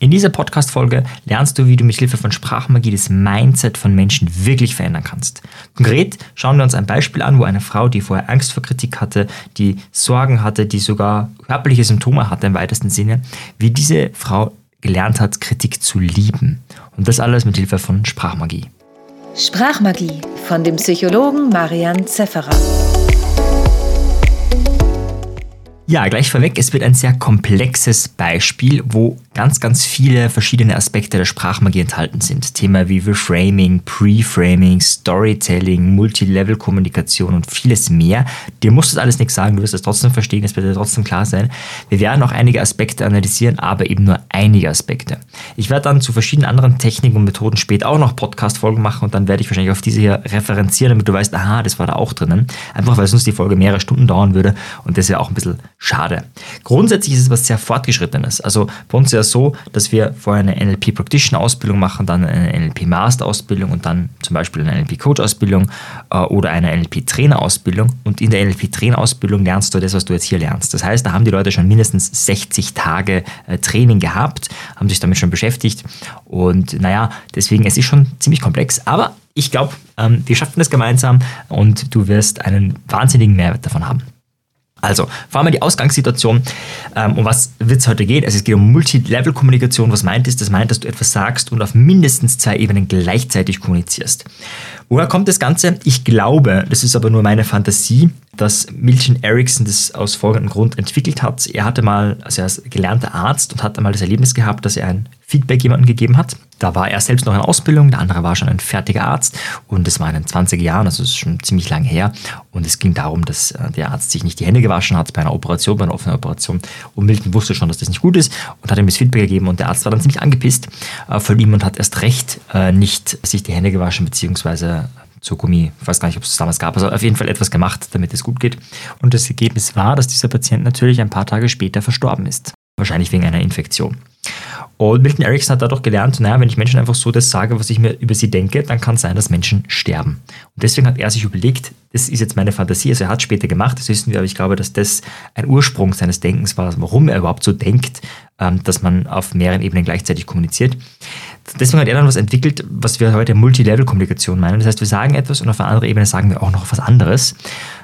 In dieser Podcast-Folge lernst du, wie du mit Hilfe von Sprachmagie das Mindset von Menschen wirklich verändern kannst. Konkret schauen wir uns ein Beispiel an, wo eine Frau, die vorher Angst vor Kritik hatte, die Sorgen hatte, die sogar körperliche Symptome hatte im weitesten Sinne, wie diese Frau gelernt hat, Kritik zu lieben. Und das alles mit Hilfe von Sprachmagie. Sprachmagie von dem Psychologen Marian Zefferer. Ja, gleich vorweg, es wird ein sehr komplexes Beispiel, wo ganz, ganz viele verschiedene Aspekte der Sprachmagie enthalten sind. Thema wie Reframing, Preframing, Storytelling, Multilevel-Kommunikation und vieles mehr. Dir muss das alles nichts sagen, du wirst es trotzdem verstehen, es wird dir trotzdem klar sein. Wir werden auch einige Aspekte analysieren, aber eben nur einige Aspekte. Ich werde dann zu verschiedenen anderen Techniken und Methoden später auch noch Podcast-Folgen machen und dann werde ich wahrscheinlich auf diese hier referenzieren, damit du weißt, aha, das war da auch drinnen. Einfach weil sonst die Folge mehrere Stunden dauern würde und das wäre auch ein bisschen schade. Grundsätzlich ist es was sehr Fortgeschrittenes. Also bei uns ist ja so, dass wir vorher eine NLP Practitioner Ausbildung machen, dann eine NLP Master Ausbildung und dann zum Beispiel eine NLP Coach Ausbildung äh, oder eine NLP Trainer Ausbildung. Und in der NLP Trainer Ausbildung lernst du das, was du jetzt hier lernst. Das heißt, da haben die Leute schon mindestens 60 Tage äh, Training gehabt, haben sich damit schon beschäftigt. Und naja, deswegen, es ist schon ziemlich komplex, aber ich glaube, ähm, wir schaffen das gemeinsam und du wirst einen wahnsinnigen Mehrwert davon haben. Also, vor allem die Ausgangssituation. Ähm, um was wird es heute gehen? Also, es geht um Multilevel-Kommunikation. Was meint es? Das meint, dass du etwas sagst und auf mindestens zwei Ebenen gleichzeitig kommunizierst. Woher kommt das Ganze? Ich glaube, das ist aber nur meine Fantasie, dass Milton Erickson das aus folgendem Grund entwickelt hat. Er hatte mal, also er ist gelernter Arzt und hatte mal das Erlebnis gehabt, dass er ein Feedback jemandem gegeben hat. Da war er selbst noch in Ausbildung, der andere war schon ein fertiger Arzt und das war in den 20er Jahren, also das ist schon ziemlich lange her. Und es ging darum, dass äh, der Arzt sich nicht die Hände gewaschen hat bei einer Operation, bei einer offenen Operation. Und Milton wusste schon, dass das nicht gut ist und hat ihm das Feedback gegeben und der Arzt war dann ziemlich angepisst äh, von ihm und hat erst recht äh, nicht sich die Hände gewaschen, beziehungsweise so Gummi, ich weiß gar nicht, ob es damals gab, also auf jeden Fall etwas gemacht, damit es gut geht. Und das Ergebnis war, dass dieser Patient natürlich ein paar Tage später verstorben ist. Wahrscheinlich wegen einer Infektion. Und Milton Erickson hat dadurch gelernt, naja, wenn ich Menschen einfach so das sage, was ich mir über sie denke, dann kann es sein, dass Menschen sterben. Und deswegen hat er sich überlegt, das ist jetzt meine Fantasie, also er hat später gemacht, das wissen wir, aber ich glaube, dass das ein Ursprung seines Denkens war, warum er überhaupt so denkt, ähm, dass man auf mehreren Ebenen gleichzeitig kommuniziert. Deswegen hat er dann was entwickelt, was wir heute Multilevel-Kommunikation meinen. Das heißt, wir sagen etwas und auf einer anderen Ebene sagen wir auch noch was anderes,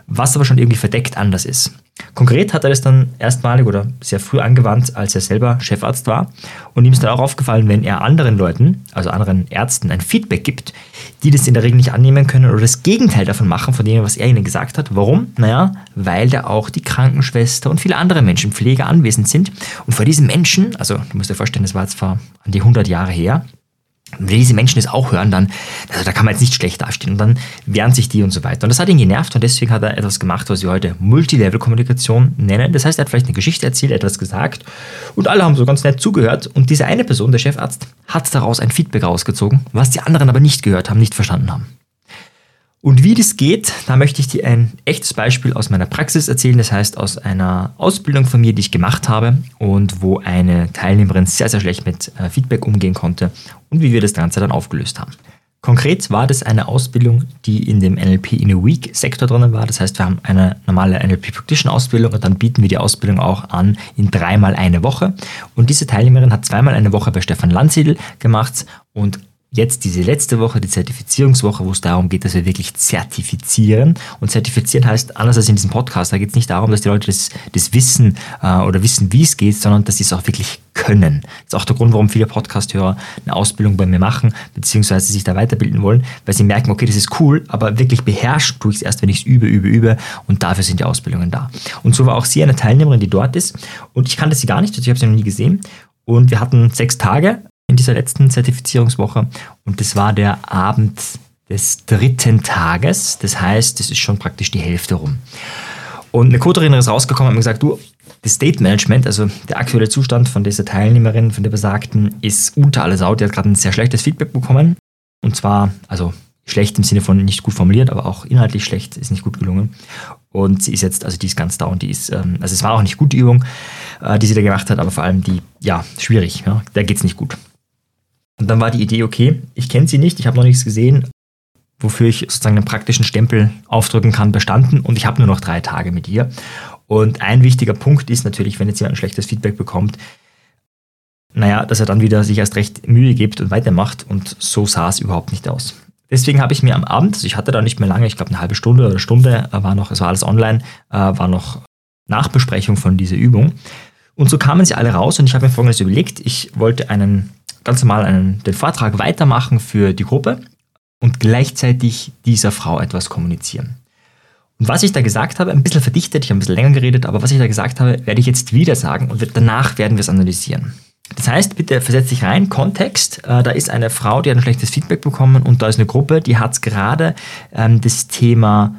was aber schon irgendwie verdeckt anders ist. Konkret hat er das dann erstmalig oder sehr früh angewandt, als er selber Chefarzt war. Und ihm ist dann auch aufgefallen, wenn er anderen Leuten, also anderen Ärzten, ein Feedback gibt, die das in der Regel nicht annehmen können oder das Gegenteil davon machen, von dem, was er ihnen gesagt hat. Warum? Naja, weil da auch die Krankenschwester und viele andere Menschen, Pfleger anwesend sind. Und vor diesen Menschen, also du musst dir vorstellen, das war jetzt vor an die 100 Jahre her, wenn diese Menschen das auch hören, dann, also da kann man jetzt nicht schlecht dastehen und dann wehren sich die und so weiter. Und das hat ihn genervt und deswegen hat er etwas gemacht, was wir heute Multilevel-Kommunikation nennen. Das heißt, er hat vielleicht eine Geschichte erzählt, etwas gesagt und alle haben so ganz nett zugehört und diese eine Person, der Chefarzt, hat daraus ein Feedback rausgezogen, was die anderen aber nicht gehört haben, nicht verstanden haben. Und wie das geht, da möchte ich dir ein echtes Beispiel aus meiner Praxis erzählen. Das heißt, aus einer Ausbildung von mir, die ich gemacht habe und wo eine Teilnehmerin sehr, sehr schlecht mit äh, Feedback umgehen konnte und wie wir das Ganze dann aufgelöst haben. Konkret war das eine Ausbildung, die in dem NLP in a Week Sektor drinnen war. Das heißt, wir haben eine normale NLP Practitioner Ausbildung und dann bieten wir die Ausbildung auch an in dreimal eine Woche. Und diese Teilnehmerin hat zweimal eine Woche bei Stefan Landsiedel gemacht und jetzt diese letzte Woche, die Zertifizierungswoche, wo es darum geht, dass wir wirklich zertifizieren. Und zertifizieren heißt, anders als in diesem Podcast, da geht es nicht darum, dass die Leute das, das wissen äh, oder wissen, wie es geht, sondern dass sie es auch wirklich können. Das ist auch der Grund, warum viele Podcast-Hörer eine Ausbildung bei mir machen, beziehungsweise sich da weiterbilden wollen, weil sie merken, okay, das ist cool, aber wirklich beherrschen tue ich es erst, wenn ich es übe, übe, übe und dafür sind die Ausbildungen da. Und so war auch sie eine Teilnehmerin, die dort ist und ich kannte sie gar nicht, also ich habe sie noch nie gesehen und wir hatten sechs Tage in dieser letzten Zertifizierungswoche und das war der Abend des dritten Tages. Das heißt, es ist schon praktisch die Hälfte rum. Und eine Co-Trainerin ist rausgekommen und hat mir gesagt, du, das State Management, also der aktuelle Zustand von dieser Teilnehmerin, von der Besagten, ist unter alles Sau. Die hat gerade ein sehr schlechtes Feedback bekommen. Und zwar, also schlecht im Sinne von nicht gut formuliert, aber auch inhaltlich schlecht, ist nicht gut gelungen. Und sie ist jetzt, also die ist ganz down, die ist, ähm, also es war auch nicht gut, die Übung, äh, die sie da gemacht hat, aber vor allem die, ja, schwierig, ja, der geht's nicht gut. Und dann war die Idee, okay, ich kenne sie nicht, ich habe noch nichts gesehen, wofür ich sozusagen einen praktischen Stempel aufdrücken kann, bestanden und ich habe nur noch drei Tage mit ihr. Und ein wichtiger Punkt ist natürlich, wenn jetzt jemand ein schlechtes Feedback bekommt, naja, dass er dann wieder sich erst recht Mühe gibt und weitermacht und so sah es überhaupt nicht aus. Deswegen habe ich mir am Abend, also ich hatte da nicht mehr lange, ich glaube eine halbe Stunde oder Stunde, äh, war noch, es war alles online, äh, war noch Nachbesprechung von dieser Übung. Und so kamen sie alle raus und ich habe mir folgendes überlegt. Ich wollte einen ganz normal einen, den Vortrag weitermachen für die Gruppe und gleichzeitig dieser Frau etwas kommunizieren. Und was ich da gesagt habe, ein bisschen verdichtet, ich habe ein bisschen länger geredet, aber was ich da gesagt habe, werde ich jetzt wieder sagen und danach werden wir es analysieren. Das heißt, bitte versetz dich rein, Kontext, äh, da ist eine Frau, die hat ein schlechtes Feedback bekommen und da ist eine Gruppe, die hat gerade ähm, das Thema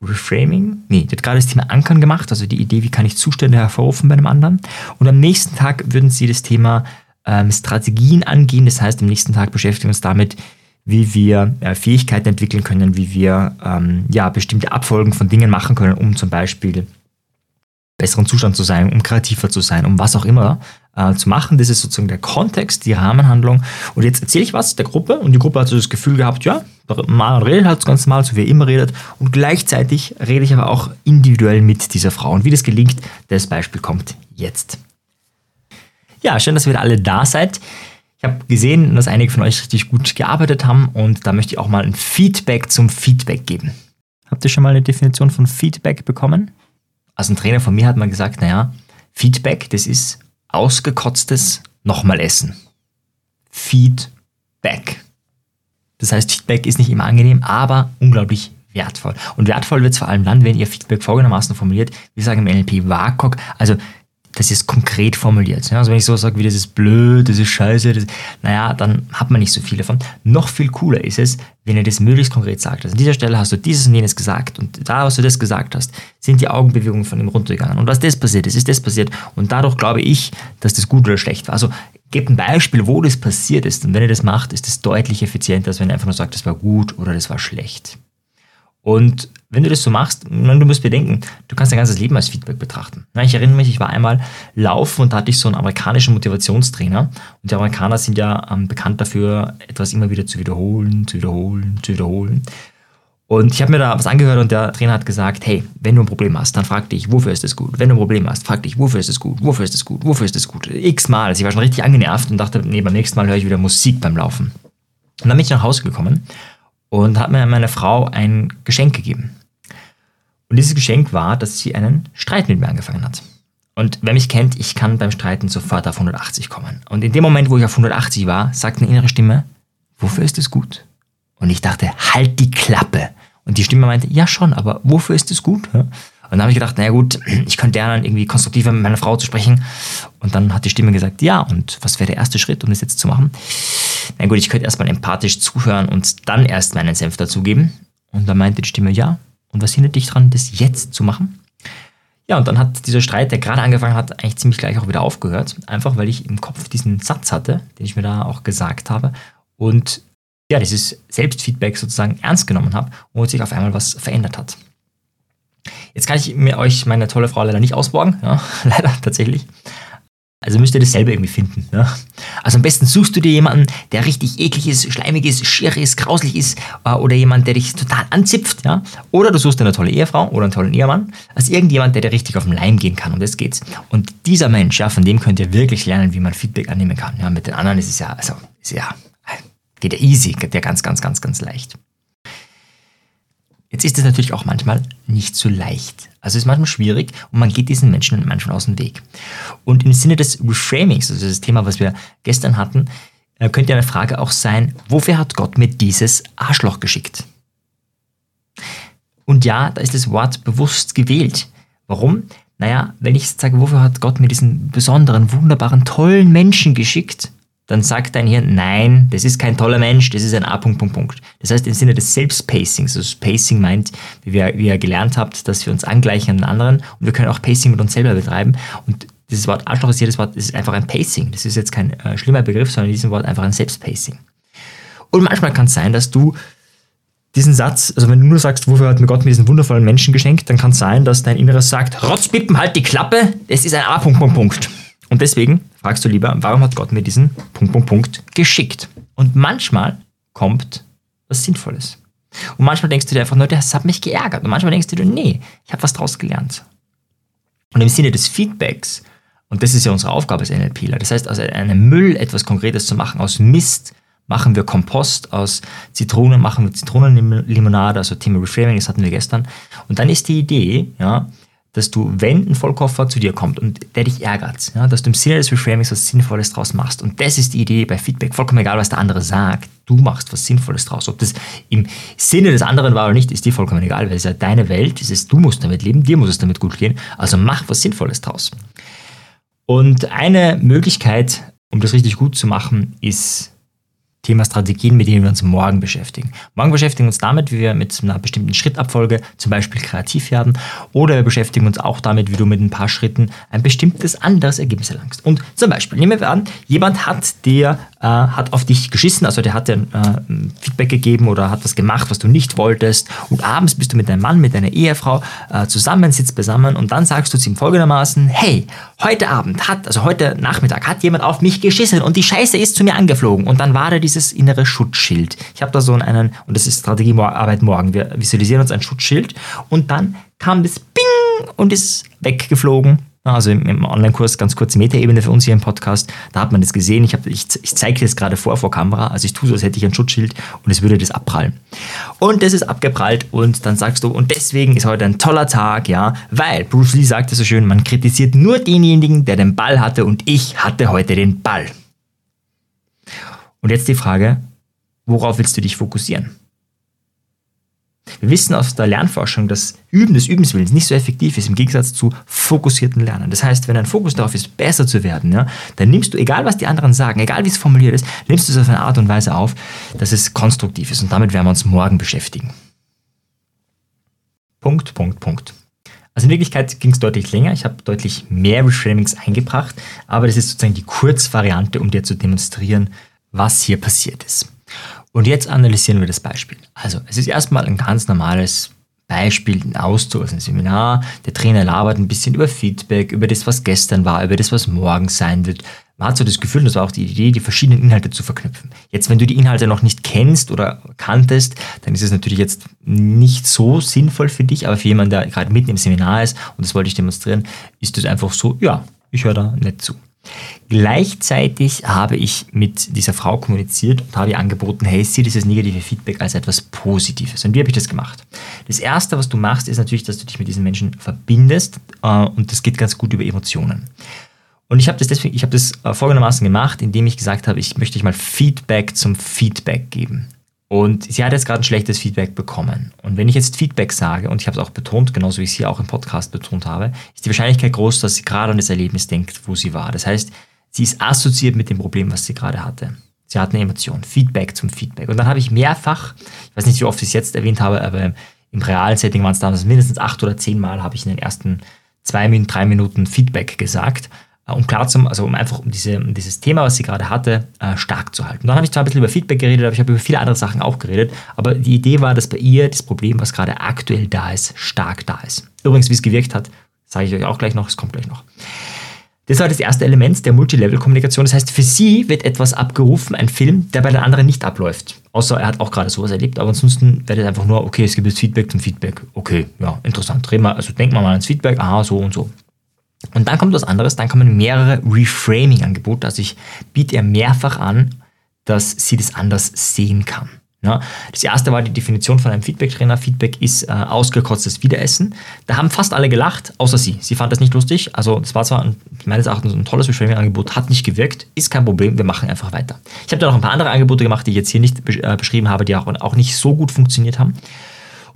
Reframing, nee, die hat gerade das Thema Ankern gemacht, also die Idee, wie kann ich Zustände hervorrufen bei einem anderen. Und am nächsten Tag würden sie das Thema ähm, Strategien angehen, das heißt, am nächsten Tag beschäftigen wir uns damit, wie wir äh, Fähigkeiten entwickeln können, wie wir ähm, ja, bestimmte Abfolgen von Dingen machen können, um zum Beispiel besseren Zustand zu sein, um kreativer zu sein, um was auch immer äh, zu machen. Das ist sozusagen der Kontext, die Rahmenhandlung. Und jetzt erzähle ich was der Gruppe und die Gruppe hat so das Gefühl gehabt, ja, man redet halt ganz normal, so wie er immer redet. Und gleichzeitig rede ich aber auch individuell mit dieser Frau. Und wie das gelingt, das Beispiel kommt jetzt. Ja, schön, dass ihr wieder alle da seid. Ich habe gesehen, dass einige von euch richtig gut gearbeitet haben und da möchte ich auch mal ein Feedback zum Feedback geben. Habt ihr schon mal eine Definition von Feedback bekommen? Also ein Trainer von mir hat mal gesagt, naja, Feedback, das ist ausgekotztes nochmal essen. Feedback. Das heißt, Feedback ist nicht immer angenehm, aber unglaublich wertvoll. Und wertvoll wird es vor allem dann, wenn ihr Feedback folgendermaßen formuliert. Wir sagen im NLP WAKOK, also das ist konkret formuliert. Also wenn ich so sage, wie das ist blöd, das ist scheiße, das, naja, dann hat man nicht so viel davon. Noch viel cooler ist es, wenn ihr das möglichst konkret sagt. Also an dieser Stelle hast du dieses und jenes gesagt und da, was du das gesagt hast, sind die Augenbewegungen von ihm runtergegangen. Und was das passiert ist, ist das passiert. Und dadurch glaube ich, dass das gut oder schlecht war. Also gebt ein Beispiel, wo das passiert ist. Und wenn ihr das macht, ist das deutlich effizienter, als wenn ihr einfach nur sagt, das war gut oder das war schlecht. Und wenn du das so machst, du musst bedenken, du kannst dein ganzes Leben als Feedback betrachten. Ich erinnere mich, ich war einmal laufen und da hatte ich so einen amerikanischen Motivationstrainer. Und die Amerikaner sind ja ähm, bekannt dafür, etwas immer wieder zu wiederholen, zu wiederholen, zu wiederholen. Und ich habe mir da was angehört und der Trainer hat gesagt, hey, wenn du ein Problem hast, dann frag dich, wofür ist es gut? Wenn du ein Problem hast, frag dich, wofür ist es gut? Wofür ist es gut? Wofür ist es gut? X-mal. Also ich war schon richtig angenervt und dachte, nee, beim nächsten Mal höre ich wieder Musik beim Laufen. Und dann bin ich nach Hause gekommen und hat mir meine Frau ein Geschenk gegeben. Und dieses Geschenk war, dass sie einen Streit mit mir angefangen hat. Und wer mich kennt, ich kann beim Streiten sofort auf 180 kommen. Und in dem Moment, wo ich auf 180 war, sagt eine innere Stimme, wofür ist es gut? Und ich dachte, halt die Klappe. Und die Stimme meinte, ja schon, aber wofür ist es gut? Und dann habe ich gedacht, naja gut, ich könnte lernen, irgendwie konstruktiver mit meiner Frau zu sprechen. Und dann hat die Stimme gesagt, ja, und was wäre der erste Schritt, um das jetzt zu machen? Na gut, ich könnte erstmal empathisch zuhören und dann erst meinen Senf dazugeben. Und dann meinte die Stimme, ja, und was hindert dich daran, das jetzt zu machen? Ja, und dann hat dieser Streit, der gerade angefangen hat, eigentlich ziemlich gleich auch wieder aufgehört. Einfach weil ich im Kopf diesen Satz hatte, den ich mir da auch gesagt habe. Und ja, dieses Selbstfeedback sozusagen ernst genommen habe und sich auf einmal was verändert hat. Jetzt kann ich mir euch meine tolle Frau leider nicht ausborgen, ja, leider tatsächlich. Also müsst ihr das selber irgendwie finden. Ne? Also am besten suchst du dir jemanden, der richtig eklig ist, schleimig ist, schier ist, grauslich ist äh, oder jemand, der dich total anzipft. Ja? Oder du suchst eine tolle Ehefrau oder einen tollen Ehemann. Also irgendjemand, der dir richtig auf den Leim gehen kann. Um das geht's. Und dieser Mensch, ja, von dem könnt ihr wirklich lernen, wie man Feedback annehmen kann. Ja? Mit den anderen ist es ja, also, ist ja, geht ja easy, geht ja ganz, ganz, ganz, ganz leicht. Jetzt ist es natürlich auch manchmal nicht so leicht. Also es ist manchmal schwierig und man geht diesen Menschen manchmal aus dem Weg. Und im Sinne des Reframings, also das Thema, was wir gestern hatten, äh, könnte eine Frage auch sein, wofür hat Gott mir dieses Arschloch geschickt? Und ja, da ist das Wort bewusst gewählt. Warum? Naja, wenn ich sage, wofür hat Gott mir diesen besonderen, wunderbaren, tollen Menschen geschickt, dann sagt dein Hirn, nein, das ist kein toller Mensch, das ist ein A. Punkt, Punkt, Punkt. Das heißt, im Sinne des Selbstpacings, also Pacing meint, wie, wir, wie ihr gelernt habt, dass wir uns angleichen an den anderen und wir können auch Pacing mit uns selber betreiben. Und dieses Wort Arschloch ist jedes Wort, das ist einfach ein Pacing. Das ist jetzt kein äh, schlimmer Begriff, sondern in diesem Wort einfach ein Selbstpacing. Und manchmal kann es sein, dass du diesen Satz, also wenn du nur sagst, wofür hat mir Gott mir diesen wundervollen Menschen geschenkt, dann kann es sein, dass dein Inneres sagt, Rotzpippen, halt die Klappe, es ist ein A. Punkt, Punkt, Punkt. Und deswegen fragst du lieber, warum hat Gott mir diesen Punkt, Punkt, Punkt geschickt? Und manchmal kommt was Sinnvolles. Und manchmal denkst du dir einfach nur, das hat mich geärgert. Und manchmal denkst du dir, nee, ich habe was draus gelernt. Und im Sinne des Feedbacks Und das ist ja unsere Aufgabe als NLPler. Das heißt, aus einem Müll etwas Konkretes zu machen, aus Mist machen wir Kompost, aus Zitronen machen wir Zitronenlimonade, also Thema Reframing, das hatten wir gestern. Und dann ist die Idee, ja, dass du, wenn ein Vollkoffer zu dir kommt und der dich ärgert, ja, dass du im Sinne des Reframings was Sinnvolles draus machst. Und das ist die Idee bei Feedback. Vollkommen egal, was der andere sagt, du machst was Sinnvolles draus. Ob das im Sinne des anderen war oder nicht, ist dir vollkommen egal, weil es ja deine Welt, es ist, du musst damit leben, dir muss es damit gut gehen. Also mach was Sinnvolles draus. Und eine Möglichkeit, um das richtig gut zu machen, ist Thema Strategien, mit denen wir uns morgen beschäftigen. Morgen beschäftigen wir uns damit, wie wir mit einer bestimmten Schrittabfolge zum Beispiel kreativ werden oder wir beschäftigen uns auch damit, wie du mit ein paar Schritten ein bestimmtes anderes Ergebnis erlangst. Und zum Beispiel, nehmen wir an, jemand hat dir äh, hat auf dich geschissen, also der hat dir äh, Feedback gegeben oder hat was gemacht, was du nicht wolltest. Und abends bist du mit deinem Mann, mit deiner Ehefrau äh, zusammen, sitzt beisammen und dann sagst du zu ihm folgendermaßen, hey, heute Abend hat, also heute Nachmittag hat jemand auf mich geschissen und die Scheiße ist zu mir angeflogen. Und dann war da dieses innere Schutzschild. Ich habe da so einen, und das ist Strategiearbeit morgen, wir visualisieren uns ein Schutzschild. Und dann kam das Bing und ist weggeflogen. Also im, Online-Kurs ganz kurze Metaebene für uns hier im Podcast, da hat man das gesehen. Ich, ich, ich zeige das gerade vor vor Kamera. Also ich tue so, als hätte ich ein Schutzschild und es würde das abprallen. Und das ist abgeprallt und dann sagst du, und deswegen ist heute ein toller Tag, ja, weil Bruce Lee sagte so schön, man kritisiert nur denjenigen, der den Ball hatte und ich hatte heute den Ball. Und jetzt die Frage, worauf willst du dich fokussieren? Wir wissen aus der Lernforschung, dass Üben des Übenswillens nicht so effektiv ist im Gegensatz zu fokussierten Lernen. Das heißt, wenn dein Fokus darauf ist, besser zu werden, ja, dann nimmst du, egal was die anderen sagen, egal wie es formuliert ist, nimmst du es auf eine Art und Weise auf, dass es konstruktiv ist. Und damit werden wir uns morgen beschäftigen. Punkt, Punkt, Punkt. Also in Wirklichkeit ging es deutlich länger. Ich habe deutlich mehr Reframings eingebracht, aber das ist sozusagen die Kurzvariante, um dir zu demonstrieren, was hier passiert ist. Und jetzt analysieren wir das Beispiel. Also, es ist erstmal ein ganz normales Beispiel, ein Auszug aus einem Seminar. Der Trainer labert ein bisschen über Feedback, über das, was gestern war, über das, was morgen sein wird. Man hat so das Gefühl, das war auch die Idee, die verschiedenen Inhalte zu verknüpfen. Jetzt, wenn du die Inhalte noch nicht kennst oder kanntest, dann ist es natürlich jetzt nicht so sinnvoll für dich, aber für jemanden, der gerade mitten im Seminar ist, und das wollte ich demonstrieren, ist es einfach so, ja, ich höre da nicht zu. Gleichzeitig habe ich mit dieser Frau kommuniziert und habe ihr angeboten, hey, sieh dieses negative Feedback als etwas Positives. Und wie habe ich das gemacht? Das Erste, was du machst, ist natürlich, dass du dich mit diesen Menschen verbindest äh, und das geht ganz gut über Emotionen. Und ich habe das deswegen, ich habe das äh, folgendermaßen gemacht, indem ich gesagt habe, ich möchte dich mal Feedback zum Feedback geben. Und sie hat jetzt gerade ein schlechtes Feedback bekommen. Und wenn ich jetzt Feedback sage, und ich habe es auch betont, genauso wie ich es hier auch im Podcast betont habe, ist die Wahrscheinlichkeit groß, dass sie gerade an das Erlebnis denkt, wo sie war. Das heißt, sie ist assoziiert mit dem Problem, was sie gerade hatte. Sie hat eine Emotion, Feedback zum Feedback. Und dann habe ich mehrfach, ich weiß nicht, wie oft ich es jetzt erwähnt habe, aber im realen Setting waren es damals mindestens acht oder zehn Mal, habe ich in den ersten zwei, drei Minuten Feedback gesagt um klar zu, also um einfach um, diese, um dieses Thema, was sie gerade hatte, äh, stark zu halten. dann habe ich zwar ein bisschen über Feedback geredet, aber ich habe über viele andere Sachen auch geredet. Aber die Idee war, dass bei ihr das Problem, was gerade aktuell da ist, stark da ist. Übrigens, wie es gewirkt hat, sage ich euch auch gleich noch, es kommt gleich noch. Das war das erste Element der Multilevel-Kommunikation. Das heißt, für sie wird etwas abgerufen, ein Film, der bei den anderen nicht abläuft. Außer er hat auch gerade sowas erlebt, aber ansonsten wird es einfach nur, okay, es gibt jetzt Feedback zum Feedback. Okay, ja, interessant. Reden wir, also denken wir mal ans Feedback, aha, so und so. Und dann kommt was anderes, dann kommen mehrere Reframing-Angebote. Also ich biete ihr mehrfach an, dass sie das anders sehen kann. Ja, das erste war die Definition von einem Feedback-Trainer. Feedback ist äh, ausgekotztes Wiederessen. Da haben fast alle gelacht, außer sie. Sie fand das nicht lustig. Also das war zwar ein, meines Erachtens ein tolles Reframing-Angebot, hat nicht gewirkt, ist kein Problem, wir machen einfach weiter. Ich habe da noch ein paar andere Angebote gemacht, die ich jetzt hier nicht äh, beschrieben habe, die auch, auch nicht so gut funktioniert haben.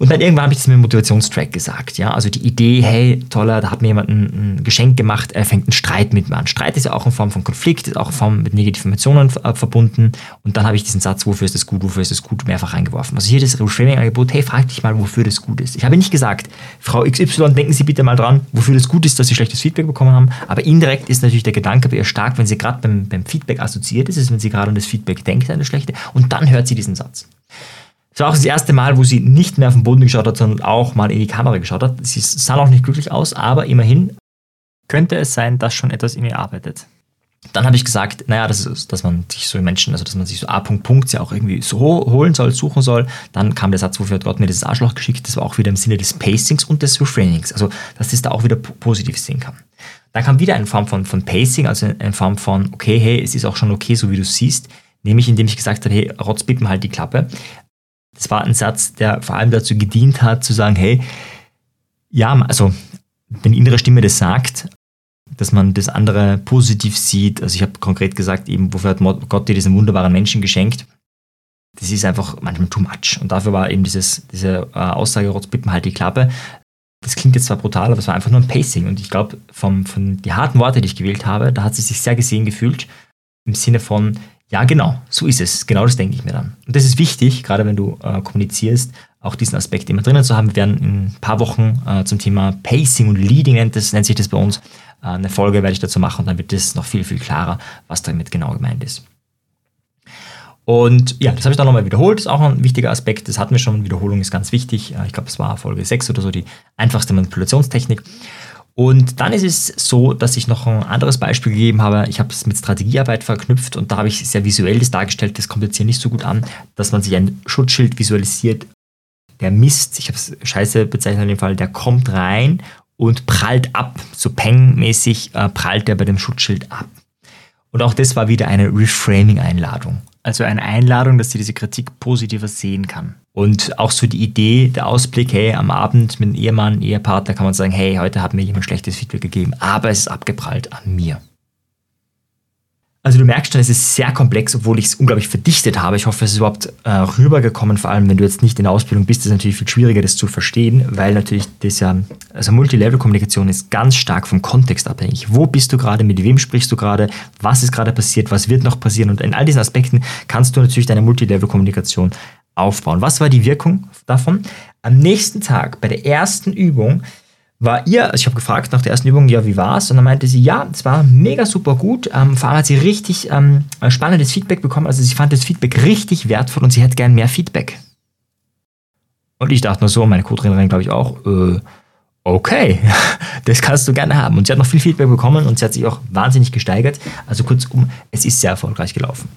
Und dann irgendwann habe ich das mit dem Motivationstrack gesagt. Ja? Also die Idee, hey, toller, da hat mir jemand ein, ein, Geschenk gemacht, er fängt einen Streit mit mir an. Streit ist ja auch in Form von Konflikt, ist auch in Form mit negativen Emotionen äh, verbunden. Und dann habe ich diesen Satz, wofür ist das gut, wofür ist das gut, mehrfach reingeworfen. Also hier das Reframing-Angebot, hey, frag dich mal, wofür das gut ist. Ich habe nicht gesagt, Frau XY, denken Sie bitte mal dran, wofür das gut ist, dass Sie schlechtes Feedback bekommen haben. Aber indirekt ist natürlich der Gedanke bei ihr stark, wenn sie gerade beim, beim Feedback assoziiert ist, ist, wenn sie gerade an das Feedback denkt, das Schlechte. Und dann hört sie diesen Satz. Es war auch das erste Mal, wo sie nicht mehr auf den Boden geschaut hat, sondern auch mal in die Kamera geschaut hat. Sie sah noch nicht glücklich aus, aber immerhin könnte es sein, dass schon etwas in ihr arbeitet. Dann habe ich gesagt, naja, das ist, dass man sich so Menschen, also dass man sich so A. Punkt, Punkt ja auch irgendwie so holen soll, suchen soll. Dann kam der Satz, wofür hat Gott mir dieses Arschloch geschickt. Das war auch wieder im Sinne des Pacings und des Refrainings. Also, dass das da auch wieder positiv sehen kann. Dann kam wieder eine Form von, von Pacing, also eine Form von, okay, hey, es ist auch schon okay, so wie du siehst. Nämlich indem ich gesagt habe, hey, Rotzbippen halt die Klappe. Das war ein Satz, der vor allem dazu gedient hat, zu sagen, hey, ja, also wenn die innere Stimme das sagt, dass man das andere positiv sieht. Also ich habe konkret gesagt, eben, wofür hat Gott dir diesen wunderbaren Menschen geschenkt? Das ist einfach manchmal too much. Und dafür war eben dieses, diese äh, Aussage, Rotzbippen halt die Klappe. Das klingt jetzt zwar brutal, aber es war einfach nur ein Pacing. Und ich glaube, von die harten Worte, die ich gewählt habe, da hat sie sich sehr gesehen gefühlt. Im Sinne von, ja, genau, so ist es. Genau das denke ich mir dann. Und das ist wichtig, gerade wenn du äh, kommunizierst, auch diesen Aspekt immer drinnen zu haben. Wir werden in ein paar Wochen äh, zum Thema Pacing und Leading, nennt, das, nennt sich das bei uns, äh, eine Folge werde ich dazu machen und dann wird das noch viel, viel klarer, was damit genau gemeint ist. Und ja, das habe ich dann nochmal wiederholt, das ist auch ein wichtiger Aspekt, das hatten wir schon, Wiederholung ist ganz wichtig. Äh, ich glaube, es war Folge 6 oder so, die einfachste Manipulationstechnik. Und dann ist es so, dass ich noch ein anderes Beispiel gegeben habe. Ich habe es mit Strategiearbeit verknüpft und da habe ich sehr visuell das dargestellt. Das kommt jetzt hier nicht so gut an, dass man sich ein Schutzschild visualisiert. Der Mist, ich habe es scheiße bezeichnet in dem Fall, der kommt rein und prallt ab. So Peng-mäßig äh, prallt er bei dem Schutzschild ab. Und auch das war wieder eine Reframing-Einladung. Also eine Einladung, dass sie diese Kritik positiver sehen kann. Und auch so die Idee, der Ausblick, hey, am Abend mit einem Ehemann, Ehepartner kann man sagen, hey, heute hat mir jemand schlechtes Feedback gegeben, aber es ist abgeprallt an mir. Also du merkst schon, es ist sehr komplex, obwohl ich es unglaublich verdichtet habe. Ich hoffe, es ist überhaupt äh, rübergekommen, vor allem wenn du jetzt nicht in der Ausbildung bist, ist es natürlich viel schwieriger, das zu verstehen, weil natürlich das ja, also Multilevel-Kommunikation ist ganz stark vom Kontext abhängig. Wo bist du gerade, mit wem sprichst du gerade, was ist gerade passiert, was wird noch passieren und in all diesen Aspekten kannst du natürlich deine Multilevel-Kommunikation aufbauen. Was war die Wirkung davon? Am nächsten Tag bei der ersten Übung war ihr, also ich habe gefragt nach der ersten Übung, ja, wie war es? Und dann meinte sie, ja, es war mega super gut. Ähm, vor allem hat sie richtig ähm, spannendes Feedback bekommen. Also sie fand das Feedback richtig wertvoll und sie hätte gern mehr Feedback. Und ich dachte nur so, meine Co-Trainerin glaube ich auch, äh, okay, das kannst du gerne haben. Und sie hat noch viel Feedback bekommen und sie hat sich auch wahnsinnig gesteigert. Also kurzum, es ist sehr erfolgreich gelaufen.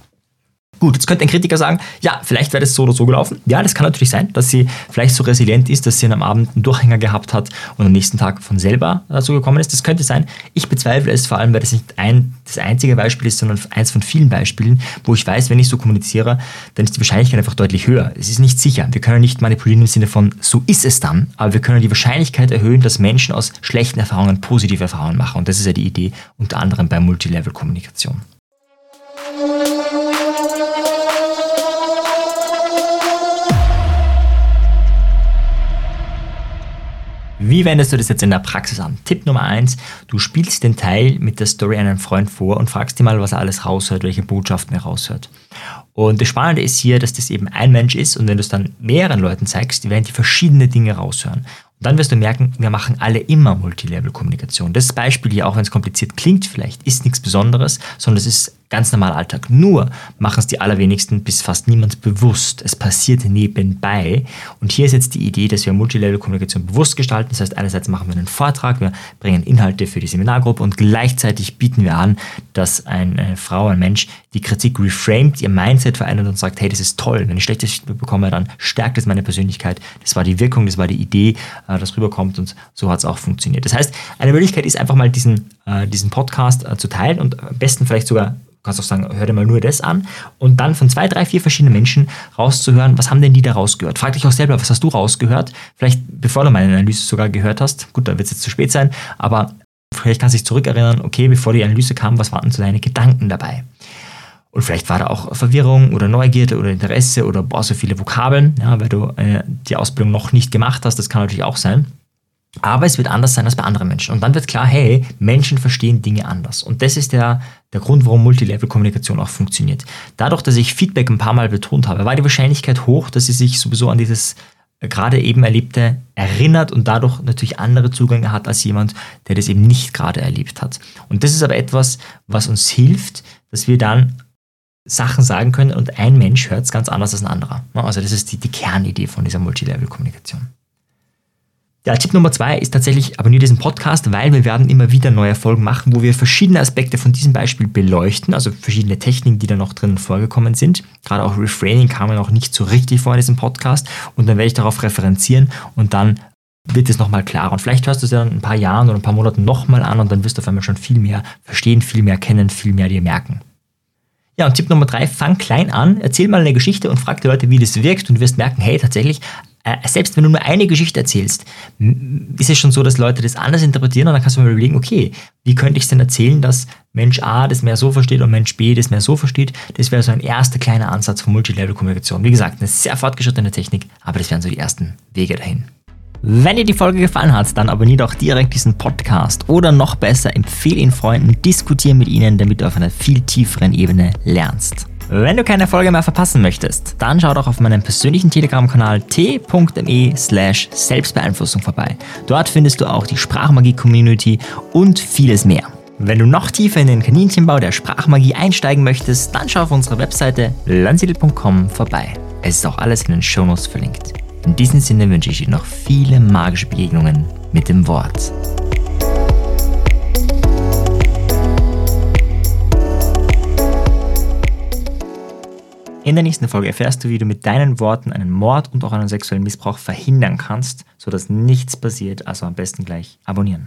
Gut, jetzt könnte ein Kritiker sagen, ja, vielleicht wäre das so oder so gelaufen. Ja, das kann natürlich sein, dass sie vielleicht so resilient ist, dass sie am Abend einen Durchhänger gehabt hat und am nächsten Tag von selber dazu gekommen ist. Das könnte sein. Ich bezweifle es vor allem, weil das nicht ein, das einzige Beispiel ist, sondern eins von vielen Beispielen, wo ich weiß, wenn ich so kommuniziere, dann ist die Wahrscheinlichkeit einfach deutlich höher. Es ist nicht sicher. Wir können nicht manipulieren im Sinne von, so ist es dann, aber wir können die Wahrscheinlichkeit erhöhen, dass Menschen aus schlechten Erfahrungen positive Erfahrungen machen. Und das ist ja die Idee unter anderem bei Multilevel-Kommunikation. Wie wendest du das jetzt in der Praxis an? Tipp Nummer eins: Du spielst den Teil mit der Story einem Freund vor und fragst ihn mal, was er alles raushört, welche Botschaften er raushört. Und das Spannende ist hier, dass das eben ein Mensch ist und wenn du es dann mehreren Leuten zeigst, die werden die verschiedene Dinge raushören. Und dann wirst du merken, wir machen alle immer Multilevel-Kommunikation. Das Beispiel hier, auch wenn es kompliziert klingt vielleicht, ist nichts Besonderes, sondern es ist ganz normaler Alltag. Nur machen es die allerwenigsten bis fast niemand bewusst. Es passiert nebenbei. Und hier ist jetzt die Idee, dass wir Multilevel-Kommunikation bewusst gestalten. Das heißt, einerseits machen wir einen Vortrag, wir bringen Inhalte für die Seminargruppe und gleichzeitig bieten wir an, dass eine Frau, ein Mensch die Kritik reframed, ihr Mindset verändert und sagt, hey, das ist toll. Wenn ich schlechtes Feedback bekomme, dann stärkt es meine Persönlichkeit. Das war die Wirkung, das war die Idee, äh, das rüberkommt und so hat es auch funktioniert. Das heißt, eine Möglichkeit ist einfach mal diesen, äh, diesen Podcast äh, zu teilen und am besten vielleicht sogar kannst auch sagen, hör dir mal nur das an und dann von zwei, drei, vier verschiedenen Menschen rauszuhören, was haben denn die da rausgehört? Frag dich auch selber, was hast du rausgehört? Vielleicht bevor du meine Analyse sogar gehört hast. Gut, da wird es jetzt zu spät sein, aber vielleicht kannst du dich zurückerinnern, okay, bevor die Analyse kam, was waren so deine Gedanken dabei? Und vielleicht war da auch Verwirrung oder Neugierde oder Interesse oder boah, so viele Vokabeln, ja, weil du äh, die Ausbildung noch nicht gemacht hast, das kann natürlich auch sein. Aber es wird anders sein als bei anderen Menschen. Und dann wird klar, hey, Menschen verstehen Dinge anders. Und das ist der, der Grund, warum Multilevel-Kommunikation auch funktioniert. Dadurch, dass ich Feedback ein paar Mal betont habe, war die Wahrscheinlichkeit hoch, dass sie sich sowieso an dieses äh, gerade eben Erlebte erinnert und dadurch natürlich andere Zugänge hat als jemand, der das eben nicht gerade erlebt hat. Und das ist aber etwas, was uns hilft, dass wir dann Sachen sagen können und ein Mensch hört es ganz anders als ein anderer. Also das ist die, die Kernidee von dieser Multilevel-Kommunikation. Ja, Tipp Nummer zwei ist tatsächlich, abonniere diesen Podcast, weil wir werden immer wieder neue Folgen machen, wo wir verschiedene Aspekte von diesem Beispiel beleuchten, also verschiedene Techniken, die da noch drin vorgekommen sind. Gerade auch Refraining kam ja noch nicht so richtig vor in diesem Podcast und dann werde ich darauf referenzieren und dann wird es nochmal klarer. Und vielleicht hörst du es ja in ein paar Jahren oder ein paar Monaten nochmal an und dann wirst du auf einmal schon viel mehr verstehen, viel mehr kennen, viel mehr dir merken. Ja, und Tipp Nummer drei, fang klein an, erzähl mal eine Geschichte und frag die Leute, wie das wirkt und du wirst merken, hey, tatsächlich, selbst wenn du nur eine Geschichte erzählst, ist es schon so, dass Leute das anders interpretieren und dann kannst du mal überlegen, okay, wie könnte ich es denn erzählen, dass Mensch A das mehr so versteht und Mensch B das mehr so versteht. Das wäre so ein erster kleiner Ansatz von Multilevel-Kommunikation. Wie gesagt, eine sehr fortgeschrittene Technik, aber das wären so die ersten Wege dahin. Wenn dir die Folge gefallen hat, dann abonniere doch direkt diesen Podcast oder noch besser, empfehle ihn Freunden, diskutiere mit ihnen, damit du auf einer viel tieferen Ebene lernst. Wenn du keine Folge mehr verpassen möchtest, dann schau doch auf meinem persönlichen Telegram-Kanal t.me slash Selbstbeeinflussung vorbei. Dort findest du auch die Sprachmagie-Community und vieles mehr. Wenn du noch tiefer in den Kaninchenbau der Sprachmagie einsteigen möchtest, dann schau auf unserer Webseite landsiedel.com vorbei. Es ist auch alles in den Shownotes verlinkt. In diesem Sinne wünsche ich dir noch viele magische Begegnungen mit dem Wort. In der nächsten Folge erfährst du, wie du mit deinen Worten einen Mord und auch einen sexuellen Missbrauch verhindern kannst, sodass nichts passiert. Also am besten gleich abonnieren.